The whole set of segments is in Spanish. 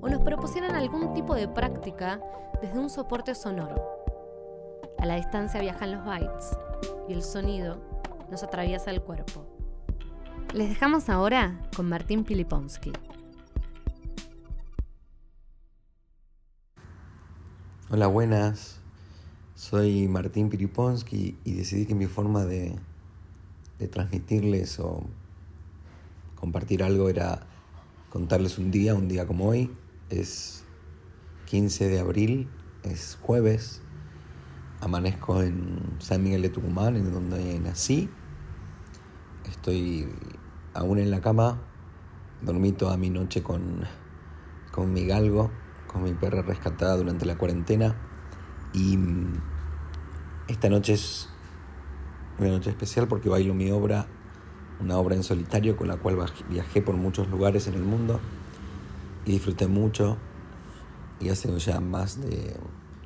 o nos propusieran algún tipo de práctica desde un soporte sonoro. A la distancia viajan los bytes y el sonido nos atraviesa el cuerpo. Les dejamos ahora con Martín Piliponsky. Hola, buenas. Soy Martín Piliponsky y decidí que mi forma de, de transmitirles o compartir algo era contarles un día, un día como hoy, es 15 de abril, es jueves. Amanezco en San Miguel de Tucumán, en donde nací. Estoy aún en la cama. Dormí toda mi noche con, con mi galgo, con mi perra rescatada durante la cuarentena. Y esta noche es una noche especial porque bailo mi obra, una obra en solitario con la cual viajé por muchos lugares en el mundo y disfruté mucho y hace ya más de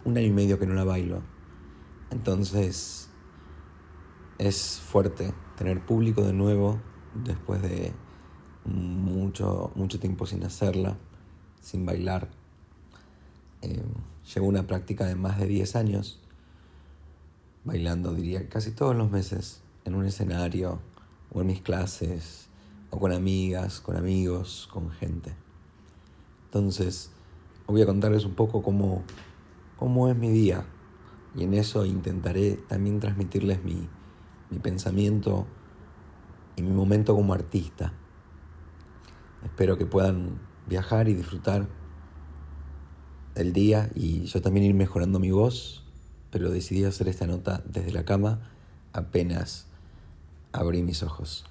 un año y medio que no la bailo. Entonces es fuerte tener público de nuevo después de mucho, mucho tiempo sin hacerla, sin bailar. Eh, llevo una práctica de más de 10 años, bailando diría casi todos los meses, en un escenario o en mis clases, o con amigas, con amigos, con gente. Entonces, voy a contarles un poco cómo, cómo es mi día y en eso intentaré también transmitirles mi, mi pensamiento y mi momento como artista. Espero que puedan viajar y disfrutar del día y yo también ir mejorando mi voz, pero decidí hacer esta nota desde la cama apenas abrí mis ojos.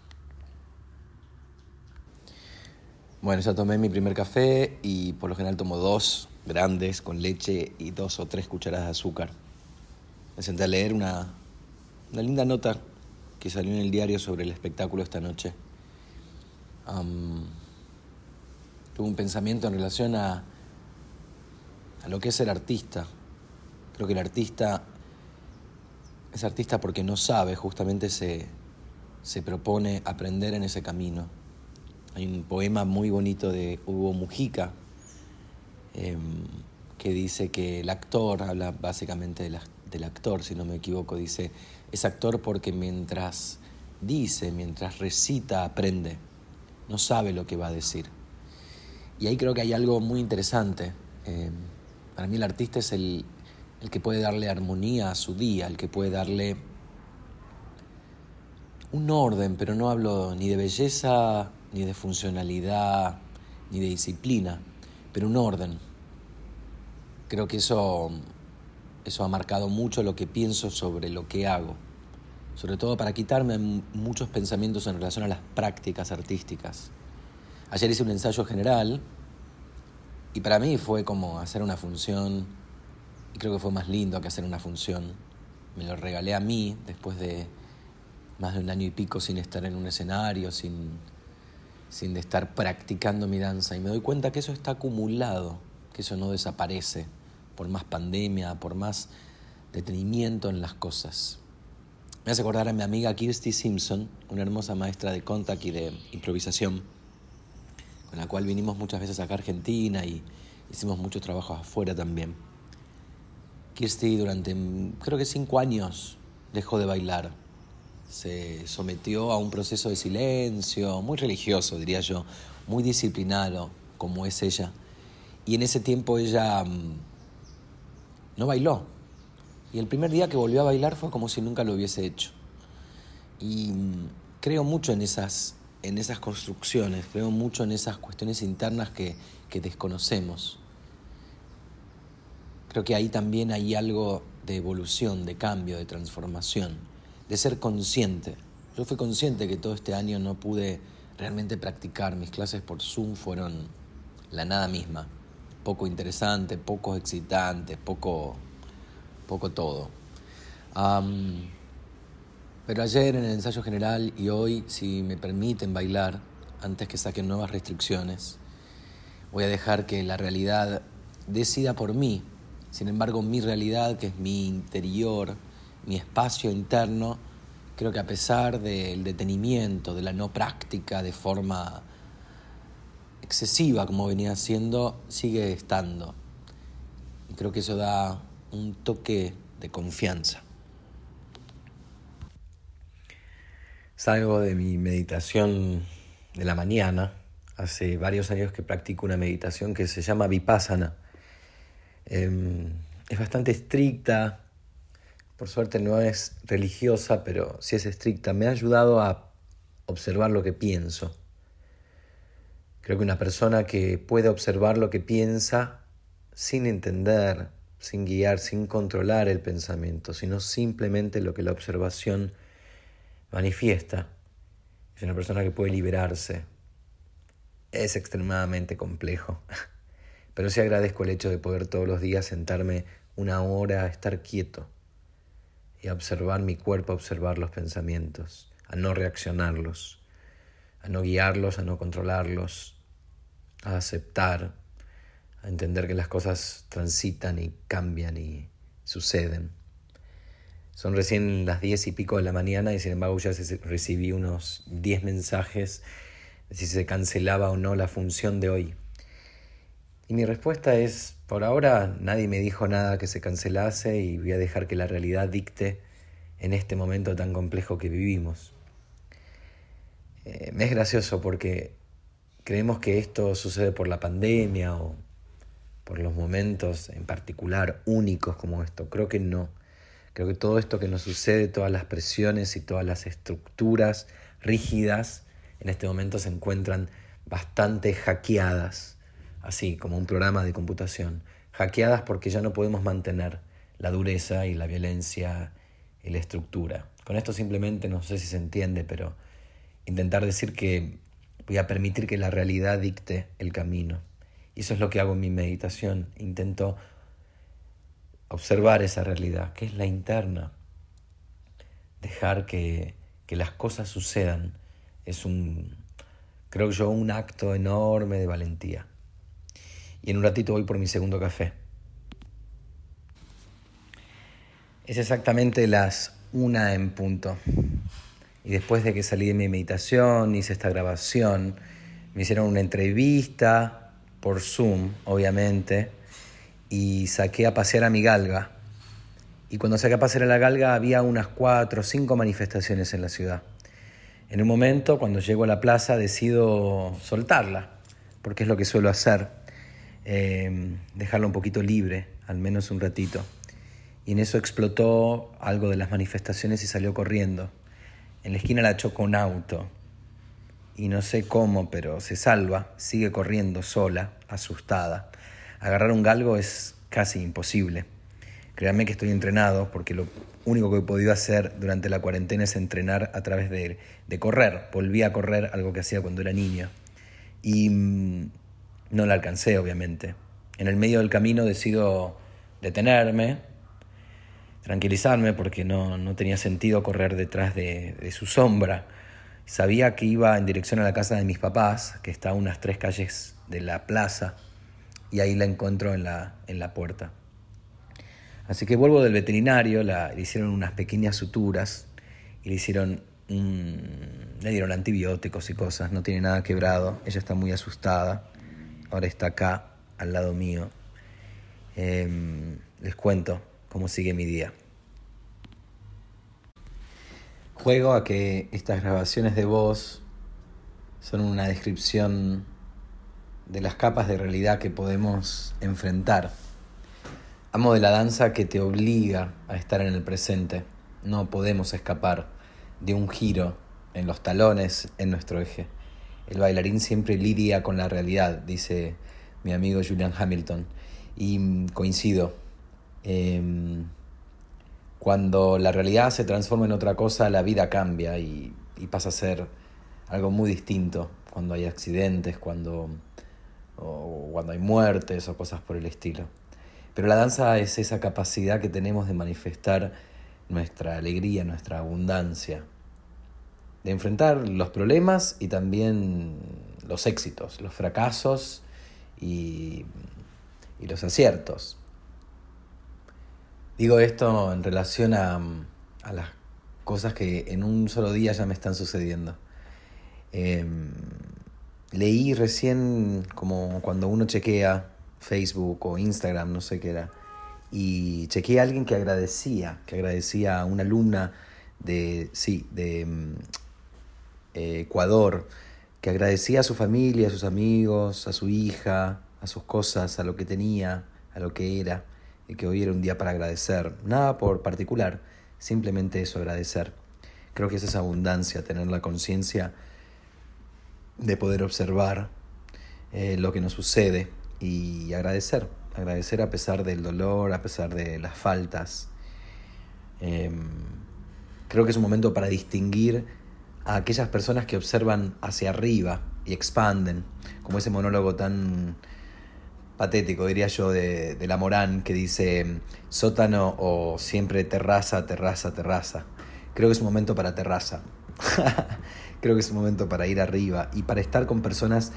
Bueno, ya tomé mi primer café y por lo general tomo dos grandes con leche y dos o tres cucharadas de azúcar. Me senté a leer una, una linda nota que salió en el diario sobre el espectáculo esta noche. tuve un pensamiento en relación a, a lo que es ser artista. Creo que el artista es artista porque no sabe, justamente se, se propone aprender en ese camino hay un poema muy bonito de Hugo Mujica em, que dice que el actor, habla básicamente del actor, si no me equivoco, dice, es actor porque mientras dice, mientras recita, aprende, no sabe lo que va a decir. Y ahí creo que hay algo muy interesante. Em, para mí el artista es el, el que puede darle armonía a su día, el que puede darle un orden, pero no hablo ni de belleza ni de funcionalidad, ni de disciplina, pero un orden. Creo que eso, eso ha marcado mucho lo que pienso sobre lo que hago, sobre todo para quitarme muchos pensamientos en relación a las prácticas artísticas. Ayer hice un ensayo general y para mí fue como hacer una función, y creo que fue más lindo que hacer una función. Me lo regalé a mí después de más de un año y pico sin estar en un escenario, sin, sin de estar practicando mi danza. Y me doy cuenta que eso está acumulado, que eso no desaparece por más pandemia, por más detenimiento en las cosas. Me hace acordar a mi amiga Kirsty Simpson, una hermosa maestra de contact y de improvisación, con la cual vinimos muchas veces acá a Argentina y hicimos muchos trabajos afuera también. Kirsty durante creo que cinco años dejó de bailar se sometió a un proceso de silencio, muy religioso, diría yo, muy disciplinado, como es ella. Y en ese tiempo ella mm, no bailó. Y el primer día que volvió a bailar fue como si nunca lo hubiese hecho. Y mm, creo mucho en esas, en esas construcciones, creo mucho en esas cuestiones internas que, que desconocemos. Creo que ahí también hay algo de evolución, de cambio, de transformación de ser consciente. Yo fui consciente que todo este año no pude realmente practicar. Mis clases por Zoom fueron la nada misma. poco interesante, poco excitante, poco, poco todo. pero ayer en el ensayo general y hoy, si me permiten bailar, antes que saquen nuevas restricciones, voy a dejar que la realidad decida por mí. Sin embargo, mi realidad, que es mi interior, mi espacio interno, creo que a pesar del detenimiento, de la no práctica de forma excesiva como venía siendo, sigue estando. Y creo que eso da un toque de confianza. Salgo de mi meditación de la mañana. Hace varios años que practico una meditación que se llama Vipassana. Em, es bastante estricta, por suerte no es religiosa, pero sí es estricta. Me ha ayudado a observar lo que pienso. Creo que una persona que puede observar lo que piensa sin entender, sin guiar, sin controlar el pensamiento, sino simplemente lo que la observación manifiesta, es una persona que puede liberarse. Es extremadamente complejo, pero sí agradezco el hecho de poder todos los días sentarme una hora a estar quieto y a observar mi cuerpo, a observar los pensamientos, a no reaccionarlos a no guiarlos, a no controlarlos, a aceptar, a entender que las cosas transitan y cambian y suceden. Son recién las diez y pico de la mañana y sin embargo ya recibí unos diez mensajes de si se cancelaba o no la función de hoy. Y mi respuesta es, por ahora nadie me dijo nada que se cancelase y voy a dejar que la realidad dicte en este momento tan complejo que vivimos. Eh, es gracioso porque creemos que esto sucede por la pandemia o por los momentos en particular únicos como esto. Creo que no. Creo que todo esto que nos sucede, todas las presiones y todas las estructuras rígidas, en este momento se encuentran bastante hackeadas, así como un programa de computación. Hackeadas porque ya no podemos mantener la dureza y la violencia y la estructura. Con esto simplemente no sé si se entiende, pero intentar decir que voy a permitir que la realidad dicte el camino. Y eso es lo que hago en mi meditación. Intento observar esa realidad, que es la interna. Dejar que, que las cosas sucedan es un, creo yo, un acto enorme de valentía. Y en un ratito voy por mi segundo café. Es exactamente las una en punto. Y después de que salí de mi meditación, hice esta grabación, me hicieron una entrevista por Zoom, obviamente, y saqué a pasear a mi galga. Y cuando saqué a pasear a la galga había unas cuatro o cinco manifestaciones en la ciudad. En un momento, cuando llego a la plaza, decido soltarla, porque es lo que suelo hacer, eh, dejarla un poquito libre, al menos un ratito. Y en eso explotó algo de las manifestaciones y salió corriendo. En la esquina la choca un auto y no sé cómo, pero se salva, sigue corriendo sola, asustada. Agarrar un galgo es casi imposible. Créanme que estoy entrenado porque lo único que he podido hacer durante la cuarentena es entrenar a través de, de correr. Volví a correr, algo que hacía cuando era niño. Y mm, no la alcancé, obviamente. En el medio del camino decido detenerme, tranquilizarme porque no, no tenía sentido correr detrás de, su sombra. Sabía que iba en dirección a la casa de mis papás, que está a unas tres calles de la plaza, y ahí la encuentro en la, en la puerta. Así que vuelvo del veterinario, la, le hicieron unas pequeñas suturas y le hicieron le dieron antibióticos y cosas, no tiene nada quebrado, ella está muy asustada, ahora está acá al lado mío. Eh, les cuento, cómo sigue mi día. Juego a que estas grabaciones de voz son una descripción de las capas de realidad que podemos enfrentar. Amo de la danza que te obliga a estar en el presente. No podemos escapar de un giro en los talones en nuestro eje. El bailarín siempre lidia con la realidad, dice mi amigo Julian Hamilton. Y coincido, Em, cuando la realidad se transforma en otra cosa, la vida cambia y, pasa a ser algo muy distinto. Cuando hay accidentes, cuando o cuando hay muertes o cosas por el estilo. Pero la danza es esa capacidad que tenemos de manifestar nuestra alegría, nuestra abundancia, de enfrentar los problemas y también los éxitos, los fracasos y, y los aciertos. Digo esto en relación a, a, las cosas que en un solo día ya me están sucediendo. Em, leí recién como cuando uno chequea Facebook o Instagram, no sé qué era, y chequeé a alguien que agradecía, que agradecía a una alumna de, sí, de em, eh, Ecuador, que agradecía a su familia, a sus amigos, a su hija, a sus cosas, a lo que tenía, a lo que era, y que hoy era un día para agradecer. Nada por particular, simplemente eso, agradecer. Creo que esa es abundancia, tener la conciencia de poder observar eh, lo que nos sucede y agradecer, agradecer a pesar del dolor, a pesar de las faltas. Em, creo que es un momento para distinguir a aquellas personas que observan hacia arriba y expanden, como ese monólogo tan patético, diría yo, de, de la Morán, que dice sótano o siempre terraza, terraza, terraza. Creo que es un momento para terraza. Creo que es un momento para ir arriba y para estar con personas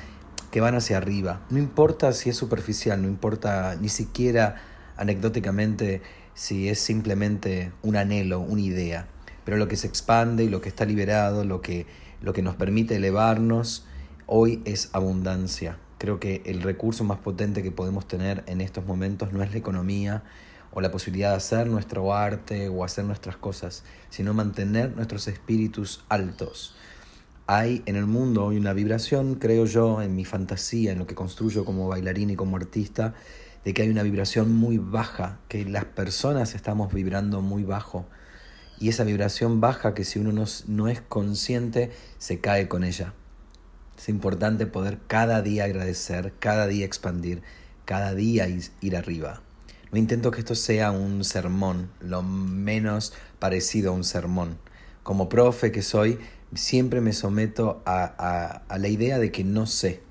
que van hacia arriba. No importa si es superficial, no importa ni siquiera anecdóticamente si es simplemente un anhelo, una idea pero lo que se expande y lo que está liberado, lo que, lo que nos permite elevarnos, hoy es abundancia. Creo que el recurso más potente que podemos tener en estos momentos no es la economía o la posibilidad de hacer nuestro arte o hacer nuestras cosas, sino mantener nuestros espíritus altos. Hay en el mundo hoy una vibración, creo yo, en mi fantasía, en lo que construyo como bailarín y como artista, de que hay una vibración muy baja, que las personas estamos vibrando muy bajo y esa vibración baja que si uno no, no, es consciente se cae con ella. Es importante poder cada día agradecer, cada día expandir, cada día ir arriba. No intento que esto sea un sermón, lo menos parecido a un sermón. Como profe que soy, siempre me someto a, a, a la idea de que no sé,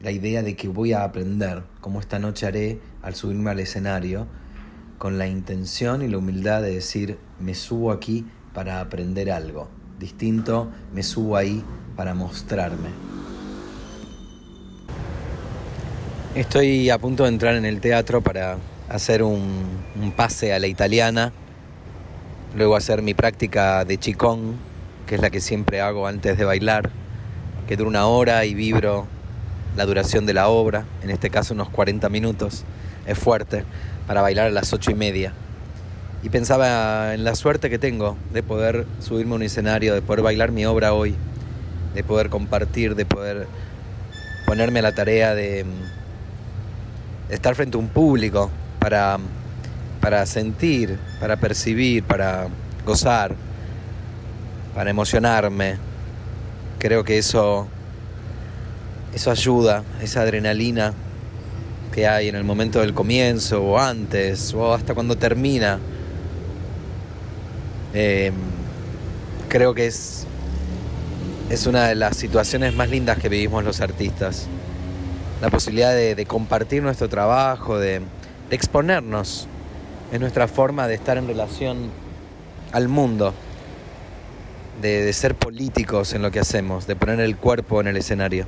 la idea de que voy a aprender, como esta noche haré al subirme al escenario, con la intención y la humildad de decir, me subo aquí para aprender algo. Distinto, me subo ahí para mostrarme. Estoy a punto de entrar en el teatro para hacer un, pase a la italiana, luego hacer mi práctica de chicón, que es la que siempre hago antes de bailar, que dura una hora y vibro la duración de la obra, en este caso unos 40 minutos, es fuerte para bailar a las ocho y media. Y pensaba en la suerte que tengo de poder subirme a un escenario, de poder bailar mi obra hoy, de poder compartir, de poder ponerme a la tarea de, estar frente a un público para, para sentir, para percibir, para gozar, para emocionarme. Creo que eso, eso ayuda, esa adrenalina que hay en el momento del comienzo o antes o hasta cuando termina. Eh, creo que es, es una de las situaciones más lindas que vivimos los artistas. La posibilidad de, compartir nuestro trabajo, de, de exponernos. Es nuestra forma de estar en relación al mundo, de, de ser políticos en lo que hacemos, de poner el cuerpo en el escenario.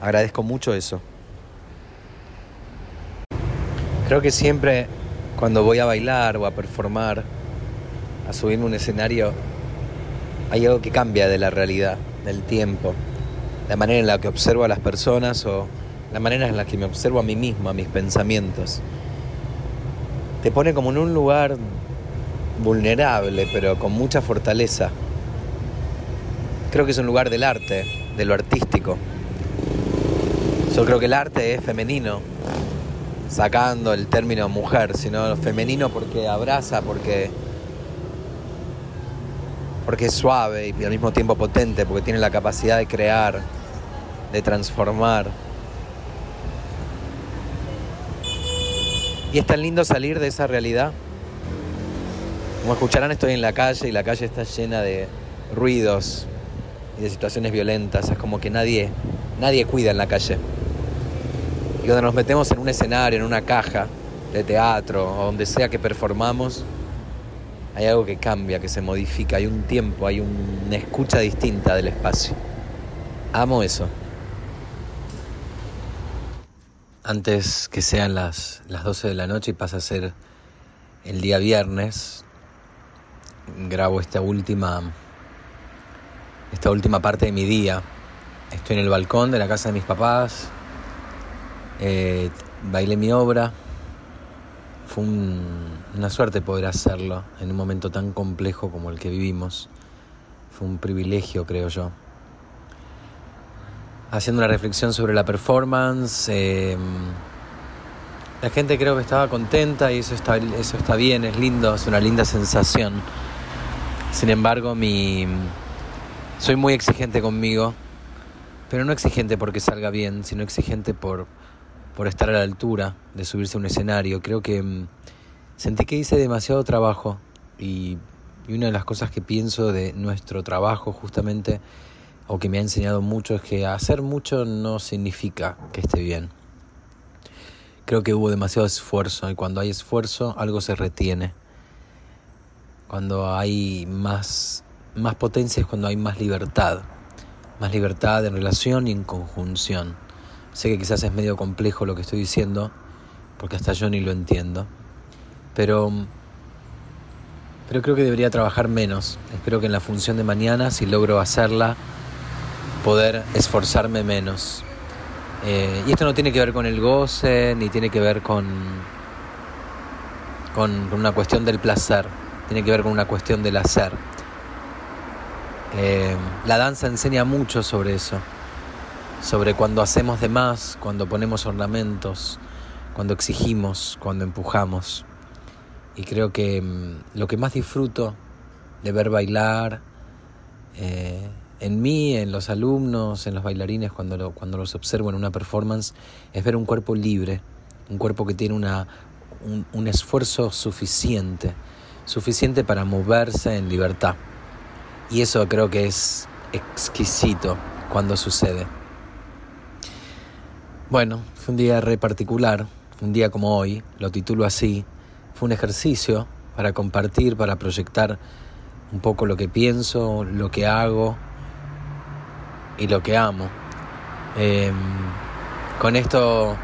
Agradezco mucho eso. Creo que siempre cuando voy a bailar o a performar, a subirme un escenario, hay algo que cambia de la realidad, del tiempo, la manera en la que observo a las personas o la manera en la que me observo a mí mismo, a mis pensamientos. Te pone como en un lugar vulnerable, pero con mucha fortaleza. Creo que es un lugar del arte, de lo artístico. Yo creo que el arte es femenino, sacando el término mujer, sino femenino porque abraza, porque, porque es suave y al mismo tiempo potente, porque tiene la capacidad de crear, de transformar. Y es tan lindo salir de esa realidad. Como escucharán, estoy en la calle y la calle está llena de ruidos y de situaciones violentas. Es como que nadie, nadie cuida en la calle. Y cuando nos metemos en un escenario, en una caja de teatro o donde sea que performamos, hay algo que cambia, que se modifica, hay un tiempo, hay una escucha distinta del espacio. Amo eso. Antes que sean las, las 12 de la noche y pasa a ser el día viernes, grabo esta última, esta última parte de mi día. Estoy en el balcón de la casa de mis papás, eh, bailé mi obra, fue una suerte poder hacerlo en un momento tan complejo como el que vivimos. Fue un privilegio, creo yo. Haciendo una reflexión sobre la performance, em, la gente creo que estaba contenta y eso está, eso está bien, es lindo, es una linda sensación. Sin embargo, mi, soy muy exigente conmigo, pero no exigente porque salga bien, sino exigente por, por estar a la altura de subirse a un escenario. Creo que mm, sentí que hice demasiado trabajo y, una de las cosas que pienso de nuestro trabajo justamente, o que me ha enseñado mucho, es que hacer mucho no significa que esté bien. Creo que hubo demasiado esfuerzo y cuando hay esfuerzo algo se retiene. Cuando hay más, más potencia es cuando hay más libertad. Más libertad en relación y en conjunción. Sé que quizás es medio complejo lo que estoy diciendo, porque hasta yo ni lo entiendo. Pero, pero creo que debería trabajar menos. Espero que en la función de mañana, si logro hacerla, poder esforzarme menos. Eh, y esto no tiene que ver con el goce, ni tiene que ver con, con, una cuestión del placer, tiene que ver con una cuestión del hacer. Eh, la danza enseña mucho sobre eso sobre cuando hacemos de más, cuando ponemos ornamentos, cuando exigimos, cuando empujamos. Y creo que mm, lo que más disfruto de ver bailar eh, en mí, en los alumnos, en los bailarines, cuando, cuando los observo en una performance, es ver un cuerpo libre, un cuerpo que tiene una, un esfuerzo suficiente, suficiente para moverse en libertad. Y eso creo que es exquisito cuando sucede. Bueno, fue un día re particular, un día como hoy, lo titulo así. Fue un ejercicio para compartir, para proyectar un poco lo que pienso, lo que hago y lo que amo. Em, con esto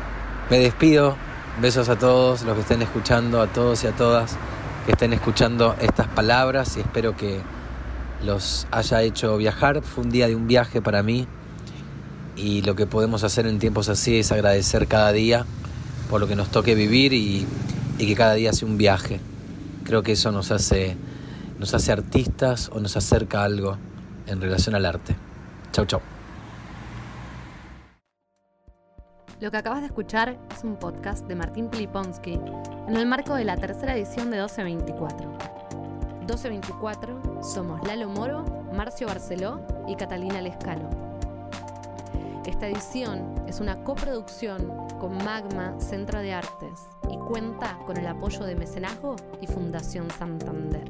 me despido. Besos a todos los que estén escuchando, a todos y a todas que estén escuchando estas palabras y espero que los haya hecho viajar. Fue un día de un viaje para mí y lo que podemos hacer en tiempos así es agradecer cada día por lo que nos toque vivir y, que cada día sea un viaje. Creo que eso nos hace, nos hace artistas o nos acerca a algo en relación al arte. Chau, chau. Lo que acabas de escuchar es un podcast de Martín Piliponsky en el marco de la tercera edición de 1224. 1224 somos Lalo Moro, Marcio Barceló y Catalina Lescano. Esta edición es una coproducción con Magma Centro de Artes y cuenta con el apoyo de Mecenazgo y Fundación Santander.